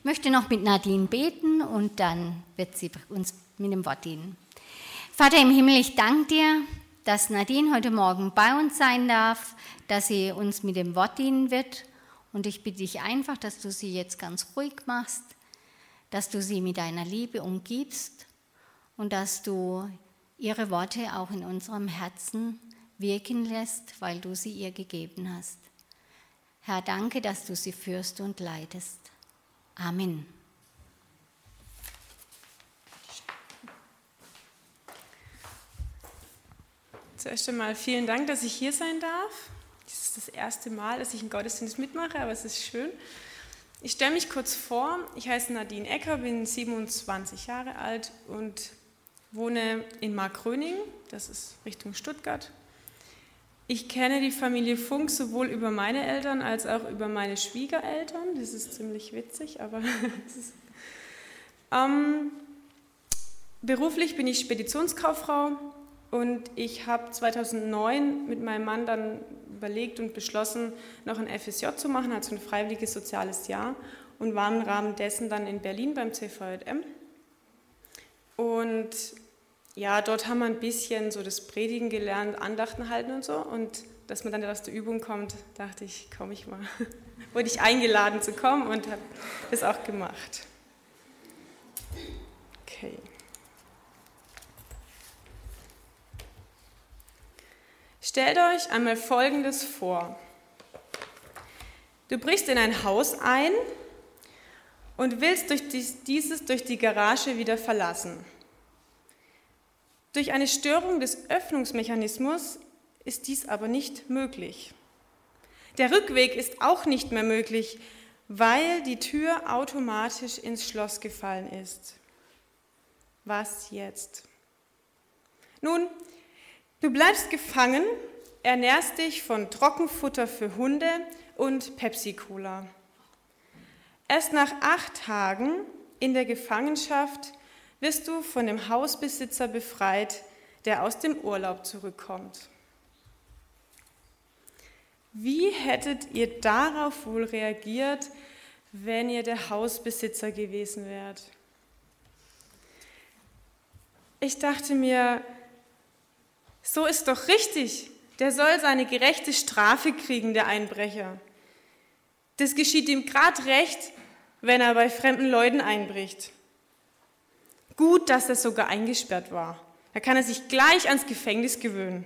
Ich möchte noch mit Nadine beten und dann wird sie uns mit dem Wort dienen. Vater im Himmel, ich danke dir, dass Nadine heute Morgen bei uns sein darf, dass sie uns mit dem Wort dienen wird. Und ich bitte dich einfach, dass du sie jetzt ganz ruhig machst, dass du sie mit deiner Liebe umgibst und dass du ihre Worte auch in unserem Herzen wirken lässt, weil du sie ihr gegeben hast. Herr, danke, dass du sie führst und leitest. Amen. Zuerst einmal vielen Dank, dass ich hier sein darf. Das ist das erste Mal, dass ich einen Gottesdienst mitmache, aber es ist schön. Ich stelle mich kurz vor. Ich heiße Nadine Ecker, bin 27 Jahre alt und wohne in Markgröning, das ist Richtung Stuttgart. Ich kenne die Familie Funk sowohl über meine Eltern als auch über meine Schwiegereltern. Das ist ziemlich witzig, aber ähm, beruflich bin ich Speditionskauffrau und ich habe 2009 mit meinem Mann dann überlegt und beschlossen, noch ein FSJ zu machen, also ein freiwilliges soziales Jahr und war im Rahmen dessen dann in Berlin beim CVJM. Und ja, dort haben wir ein bisschen so das Predigen gelernt, Andachten halten und so. Und dass man dann aus der Übung kommt, dachte ich, komme ich mal. Wurde ich eingeladen zu kommen und habe das auch gemacht. Okay. Stellt euch einmal Folgendes vor. Du brichst in ein Haus ein und willst durch dieses durch die Garage wieder verlassen. Durch eine Störung des Öffnungsmechanismus ist dies aber nicht möglich. Der Rückweg ist auch nicht mehr möglich, weil die Tür automatisch ins Schloss gefallen ist. Was jetzt? Nun, du bleibst gefangen, ernährst dich von Trockenfutter für Hunde und Pepsi-Cola. Erst nach acht Tagen in der Gefangenschaft wirst du von dem Hausbesitzer befreit, der aus dem Urlaub zurückkommt. Wie hättet ihr darauf wohl reagiert, wenn ihr der Hausbesitzer gewesen wärt? Ich dachte mir, so ist doch richtig, der soll seine gerechte Strafe kriegen, der Einbrecher. Das geschieht ihm gerade recht, wenn er bei fremden Leuten einbricht. Gut, dass er sogar eingesperrt war. Da kann er sich gleich ans Gefängnis gewöhnen.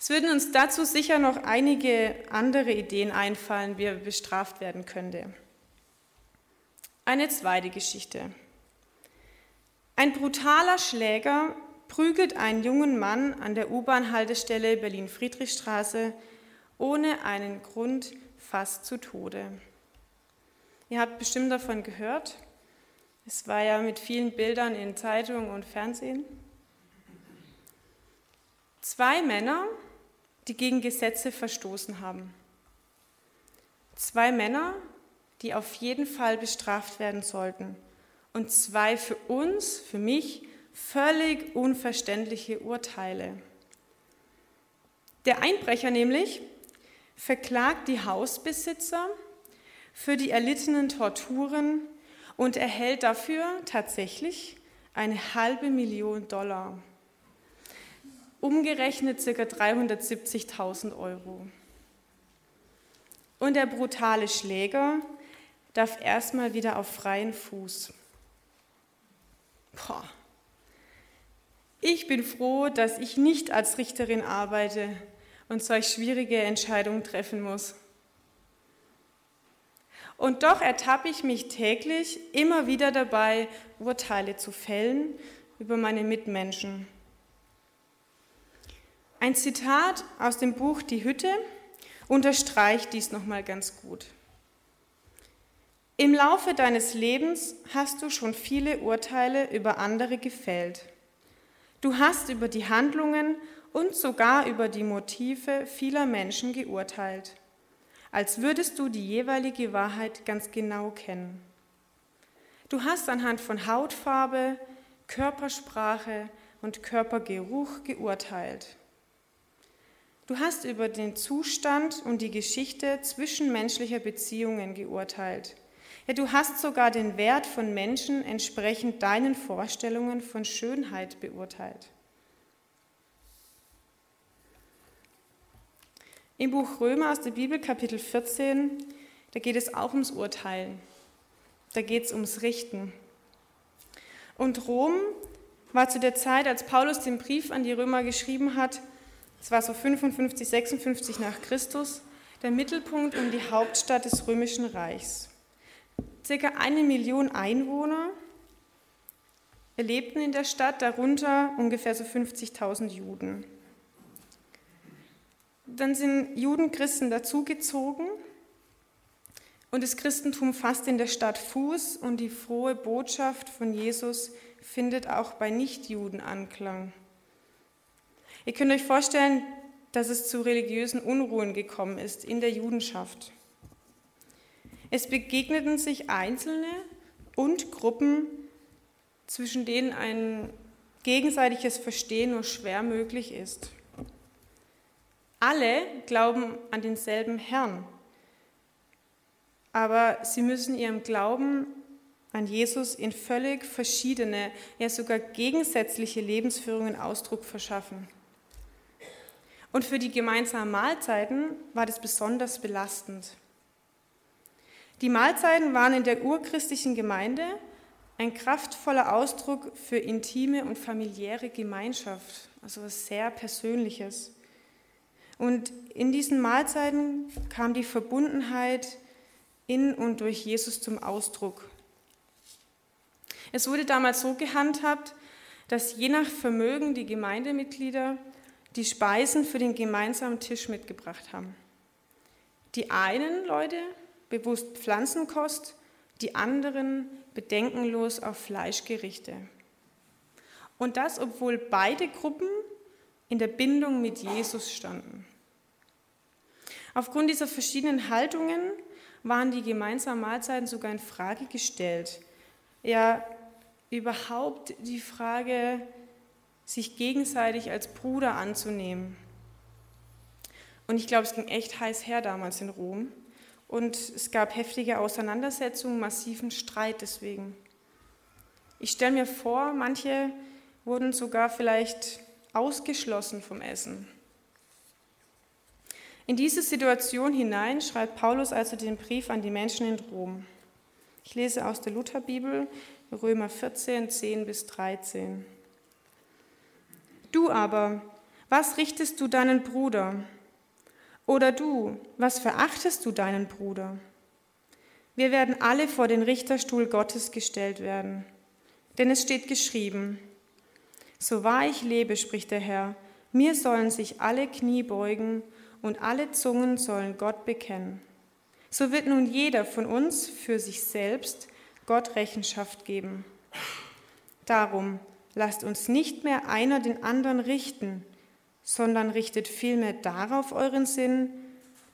Es würden uns dazu sicher noch einige andere Ideen einfallen, wie er bestraft werden könnte. Eine zweite Geschichte. Ein brutaler Schläger prügelt einen jungen Mann an der U-Bahn-Haltestelle Berlin-Friedrichstraße ohne einen Grund fast zu Tode. Ihr habt bestimmt davon gehört. Es war ja mit vielen Bildern in Zeitungen und Fernsehen. Zwei Männer, die gegen Gesetze verstoßen haben. Zwei Männer, die auf jeden Fall bestraft werden sollten. Und zwei für uns, für mich, völlig unverständliche Urteile. Der Einbrecher nämlich verklagt die Hausbesitzer für die erlittenen Torturen und erhält dafür tatsächlich eine halbe Million Dollar. Umgerechnet ca. 370.000 Euro. Und der brutale Schläger darf erstmal wieder auf freien Fuß. Boah. Ich bin froh, dass ich nicht als Richterin arbeite und solch schwierige Entscheidungen treffen muss. Und doch ertappe ich mich täglich immer wieder dabei, Urteile zu fällen über meine Mitmenschen. Ein Zitat aus dem Buch Die Hütte unterstreicht dies nochmal ganz gut. Im Laufe deines Lebens hast du schon viele Urteile über andere gefällt. Du hast über die Handlungen und sogar über die Motive vieler Menschen geurteilt als würdest du die jeweilige Wahrheit ganz genau kennen. Du hast anhand von Hautfarbe, Körpersprache und Körpergeruch geurteilt. Du hast über den Zustand und die Geschichte zwischenmenschlicher Beziehungen geurteilt, Ja, du hast sogar den Wert von Menschen entsprechend deinen Vorstellungen von Schönheit beurteilt. Im Buch Römer aus der Bibel, Kapitel 14, da geht es auch ums Urteilen. Da geht es ums Richten. Und Rom war zu der Zeit, als Paulus den Brief an die Römer geschrieben hat, es war so 55, 56 nach Christus, der Mittelpunkt und die Hauptstadt des römischen Reichs. Circa eine Million Einwohner lebten in der Stadt, darunter ungefähr so 50.000 Juden. Dann sind Judenchristen dazugezogen und das Christentum fasst in der Stadt Fuß und die frohe Botschaft von Jesus findet auch bei Nichtjuden Anklang. Ihr könnt euch vorstellen, dass es zu religiösen Unruhen gekommen ist in der Judenschaft. Es begegneten sich Einzelne und Gruppen, zwischen denen ein gegenseitiges Verstehen nur schwer möglich ist. Alle glauben an denselben Herrn, aber sie müssen ihrem Glauben an Jesus in völlig verschiedene, ja sogar gegensätzliche Lebensführungen Ausdruck verschaffen. Und für die gemeinsamen Mahlzeiten war das besonders belastend. Die Mahlzeiten waren in der urchristlichen Gemeinde ein kraftvoller Ausdruck für intime und familiäre Gemeinschaft, also was sehr Persönliches. Und in diesen Mahlzeiten kam die Verbundenheit in und durch Jesus zum Ausdruck. Es wurde damals so gehandhabt, dass je nach Vermögen die Gemeindemitglieder die Speisen für den gemeinsamen Tisch mitgebracht haben. Die einen Leute bewusst Pflanzenkost, die anderen bedenkenlos auf Fleischgerichte. Und das, obwohl beide Gruppen in der Bindung mit Jesus standen. Aufgrund dieser verschiedenen Haltungen waren die gemeinsamen Mahlzeiten sogar in Frage gestellt. Ja, überhaupt die Frage, sich gegenseitig als Bruder anzunehmen. Und ich glaube, es ging echt heiß her damals in Rom. Und es gab heftige Auseinandersetzungen, massiven Streit deswegen. Ich stelle mir vor, manche wurden sogar vielleicht ausgeschlossen vom Essen. In diese Situation hinein schreibt Paulus also den Brief an die Menschen in Rom. Ich lese aus der Lutherbibel Römer 14, 10 bis 13. Du aber, was richtest du deinen Bruder? Oder du, was verachtest du deinen Bruder? Wir werden alle vor den Richterstuhl Gottes gestellt werden. Denn es steht geschrieben, so wahr ich lebe, spricht der Herr, mir sollen sich alle Knie beugen und alle Zungen sollen Gott bekennen. So wird nun jeder von uns für sich selbst Gott Rechenschaft geben. Darum lasst uns nicht mehr einer den anderen richten, sondern richtet vielmehr darauf euren Sinn,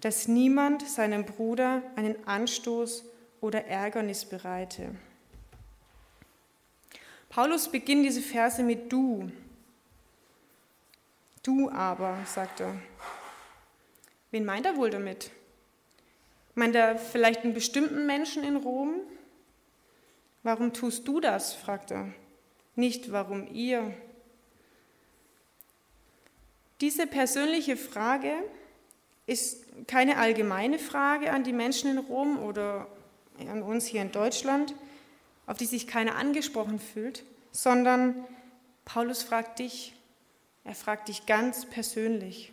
dass niemand seinem Bruder einen Anstoß oder Ärgernis bereite. Paulus beginnt diese Verse mit du. Du aber, sagt er. Wen meint er wohl damit? Meint er vielleicht einen bestimmten Menschen in Rom? Warum tust du das? fragt er. Nicht warum ihr. Diese persönliche Frage ist keine allgemeine Frage an die Menschen in Rom oder an uns hier in Deutschland, auf die sich keiner angesprochen fühlt, sondern Paulus fragt dich, er fragt dich ganz persönlich.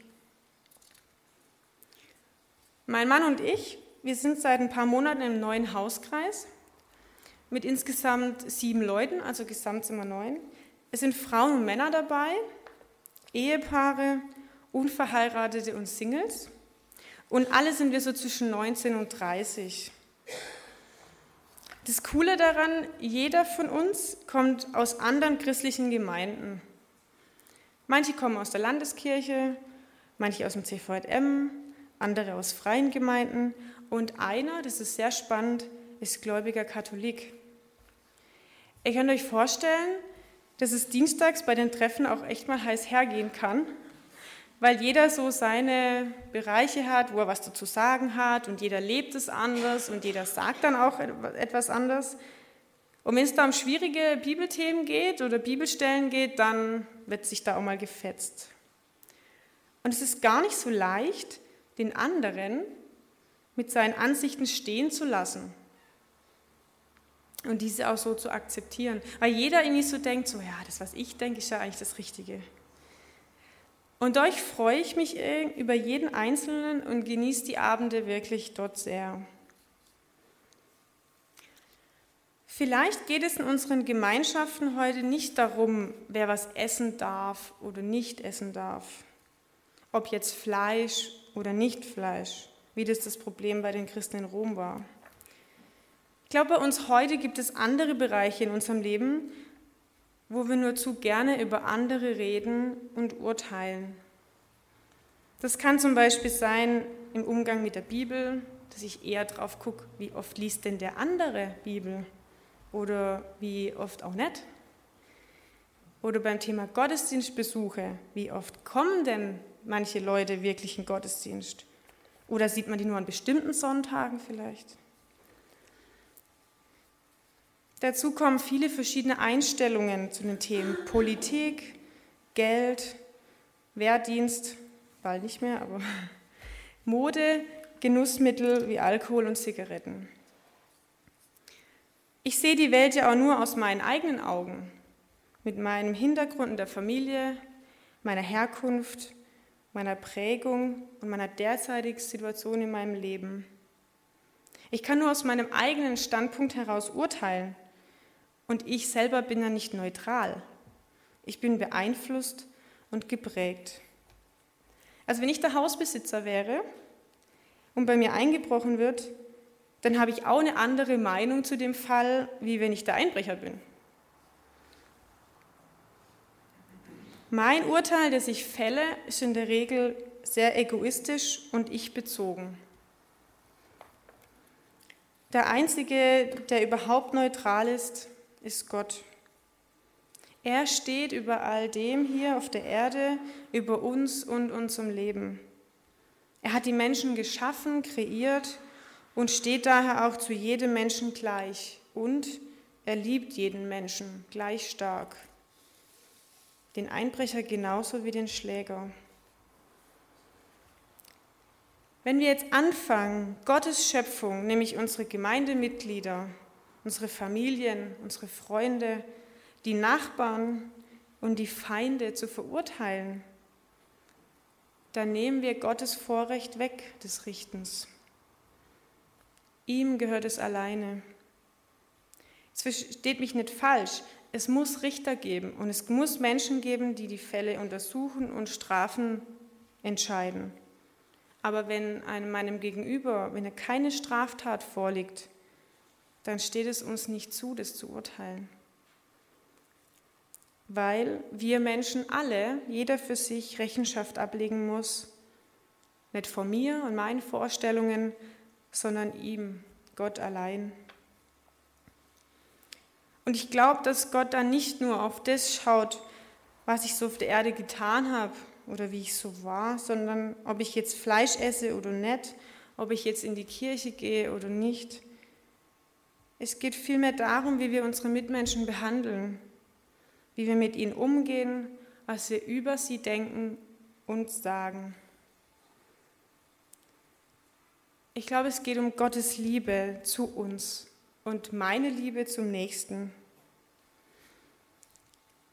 Mein Mann und ich, wir sind seit ein paar Monaten im neuen Hauskreis mit insgesamt sieben Leuten, also gesamt sind wir neun. Es sind Frauen und Männer dabei, Ehepaare, Unverheiratete und Singles. Und alle sind wir so zwischen 19 und 30. Das Coole daran, jeder von uns kommt aus anderen christlichen Gemeinden. Manche kommen aus der Landeskirche, manche aus dem CVM, andere aus freien Gemeinden und einer, das ist sehr spannend, ist gläubiger Katholik. Ihr könnt euch vorstellen, dass es dienstags bei den Treffen auch echt mal heiß hergehen kann. Weil jeder so seine Bereiche hat, wo er was dazu sagen hat und jeder lebt es anders und jeder sagt dann auch etwas anders. Und wenn es da um schwierige Bibelthemen geht oder Bibelstellen geht, dann wird sich da auch mal gefetzt. Und es ist gar nicht so leicht, den anderen mit seinen Ansichten stehen zu lassen und diese auch so zu akzeptieren. Weil jeder irgendwie so denkt, so ja, das, was ich denke, ist ja eigentlich das Richtige. Und dadurch freue ich mich über jeden Einzelnen und genieße die Abende wirklich dort sehr. Vielleicht geht es in unseren Gemeinschaften heute nicht darum, wer was essen darf oder nicht essen darf. Ob jetzt Fleisch oder nicht Fleisch, wie das das Problem bei den Christen in Rom war. Ich glaube, bei uns heute gibt es andere Bereiche in unserem Leben, wo wir nur zu gerne über andere reden und urteilen. Das kann zum Beispiel sein im Umgang mit der Bibel, dass ich eher drauf gucke, wie oft liest denn der andere Bibel oder wie oft auch nicht. Oder beim Thema Gottesdienstbesuche, wie oft kommen denn manche Leute wirklich in Gottesdienst? Oder sieht man die nur an bestimmten Sonntagen vielleicht? Dazu kommen viele verschiedene Einstellungen zu den Themen Politik, Geld, Wehrdienst, bald nicht mehr, aber Mode, Genussmittel wie Alkohol und Zigaretten. Ich sehe die Welt ja auch nur aus meinen eigenen Augen, mit meinem Hintergrund in der Familie, meiner Herkunft, meiner Prägung und meiner derzeitigen Situation in meinem Leben. Ich kann nur aus meinem eigenen Standpunkt heraus urteilen und ich selber bin ja nicht neutral. Ich bin beeinflusst und geprägt. Also wenn ich der Hausbesitzer wäre und bei mir eingebrochen wird, dann habe ich auch eine andere Meinung zu dem Fall, wie wenn ich der Einbrecher bin. Mein Urteil, das ich fälle, ist in der Regel sehr egoistisch und ich bezogen. Der Einzige, der überhaupt neutral ist, ist Gott. Er steht über all dem hier auf der Erde, über uns und unserem Leben. Er hat die Menschen geschaffen, kreiert und steht daher auch zu jedem Menschen gleich und er liebt jeden Menschen gleich stark. Den Einbrecher genauso wie den Schläger. Wenn wir jetzt anfangen, Gottes Schöpfung, nämlich unsere Gemeindemitglieder, unsere Familien, unsere Freunde, die Nachbarn und die Feinde zu verurteilen, dann nehmen wir Gottes Vorrecht weg des Richtens. Ihm gehört es alleine. Es versteht mich nicht falsch. Es muss Richter geben und es muss Menschen geben, die die Fälle untersuchen und Strafen entscheiden. Aber wenn einem meinem Gegenüber, wenn er keine Straftat vorliegt, dann steht es uns nicht zu, das zu urteilen. Weil wir Menschen alle, jeder für sich Rechenschaft ablegen muss. Nicht von mir und meinen Vorstellungen, sondern ihm, Gott allein. Und ich glaube, dass Gott dann nicht nur auf das schaut, was ich so auf der Erde getan habe oder wie ich so war, sondern ob ich jetzt Fleisch esse oder nicht, ob ich jetzt in die Kirche gehe oder nicht. Es geht vielmehr darum, wie wir unsere Mitmenschen behandeln, wie wir mit ihnen umgehen, was wir über sie denken und sagen. Ich glaube, es geht um Gottes Liebe zu uns und meine Liebe zum Nächsten.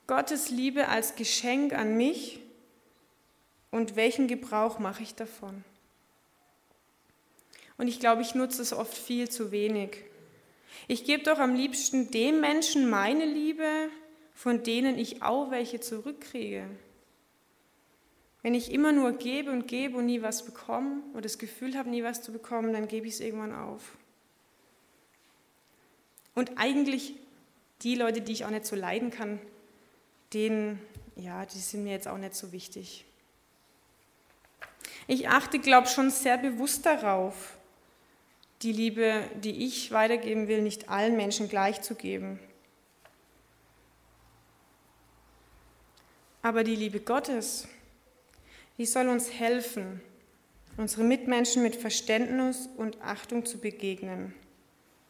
Gottes Liebe als Geschenk an mich und welchen Gebrauch mache ich davon? Und ich glaube, ich nutze es oft viel zu wenig. Ich gebe doch am liebsten dem Menschen meine Liebe, von denen ich auch welche zurückkriege. Wenn ich immer nur gebe und gebe und nie was bekomme oder das Gefühl habe, nie was zu bekommen, dann gebe ich es irgendwann auf. Und eigentlich die Leute, die ich auch nicht so leiden kann, denen, ja, die sind mir jetzt auch nicht so wichtig. Ich achte, glaube ich, schon sehr bewusst darauf, die Liebe, die ich weitergeben will, nicht allen Menschen gleich zu geben. Aber die Liebe Gottes, die soll uns helfen, unsere Mitmenschen mit Verständnis und Achtung zu begegnen.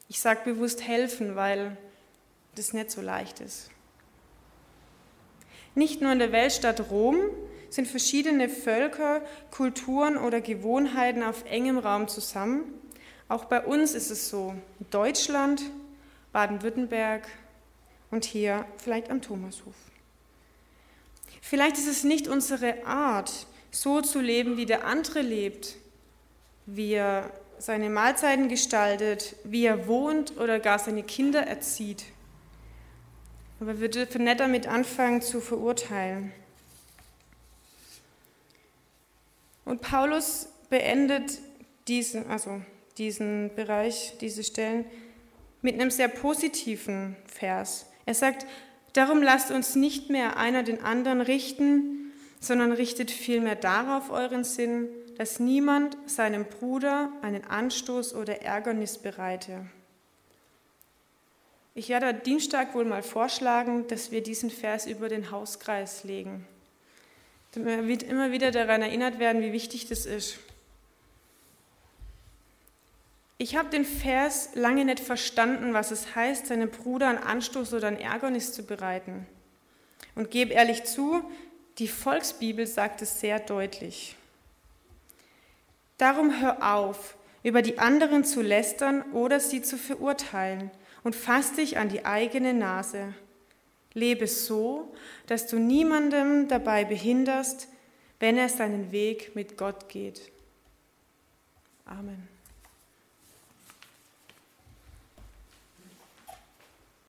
Ich sage bewusst helfen, weil das nicht so leicht ist. Nicht nur in der Weltstadt Rom sind verschiedene Völker, Kulturen oder Gewohnheiten auf engem Raum zusammen. Auch bei uns ist es so. Deutschland, Baden-Württemberg und hier vielleicht am Thomashof. Vielleicht ist es nicht unsere Art, so zu leben, wie der andere lebt, wie er seine Mahlzeiten gestaltet, wie er wohnt oder gar seine Kinder erzieht. Aber wir dürfen nicht damit anfangen zu verurteilen. Und Paulus beendet diesen, also diesen Bereich, diese Stellen, mit einem sehr positiven Vers. Er sagt, darum lasst uns nicht mehr einer den anderen richten, sondern richtet vielmehr darauf euren Sinn, dass niemand seinem Bruder einen Anstoß oder Ärgernis bereite. Ich werde Dienstag wohl mal vorschlagen, dass wir diesen Vers über den Hauskreis legen. Damit wir immer wieder daran erinnert werden, wie wichtig das ist. Ich habe den Vers lange nicht verstanden, was es heißt, seinem Bruder einen Anstoß oder ein Ärgernis zu bereiten. Und gebe ehrlich zu, die Volksbibel sagt es sehr deutlich. Darum hör auf, über die anderen zu lästern oder sie zu verurteilen und fass dich an die eigene Nase. Lebe so, dass du niemandem dabei behinderst, wenn er seinen Weg mit Gott geht. Amen.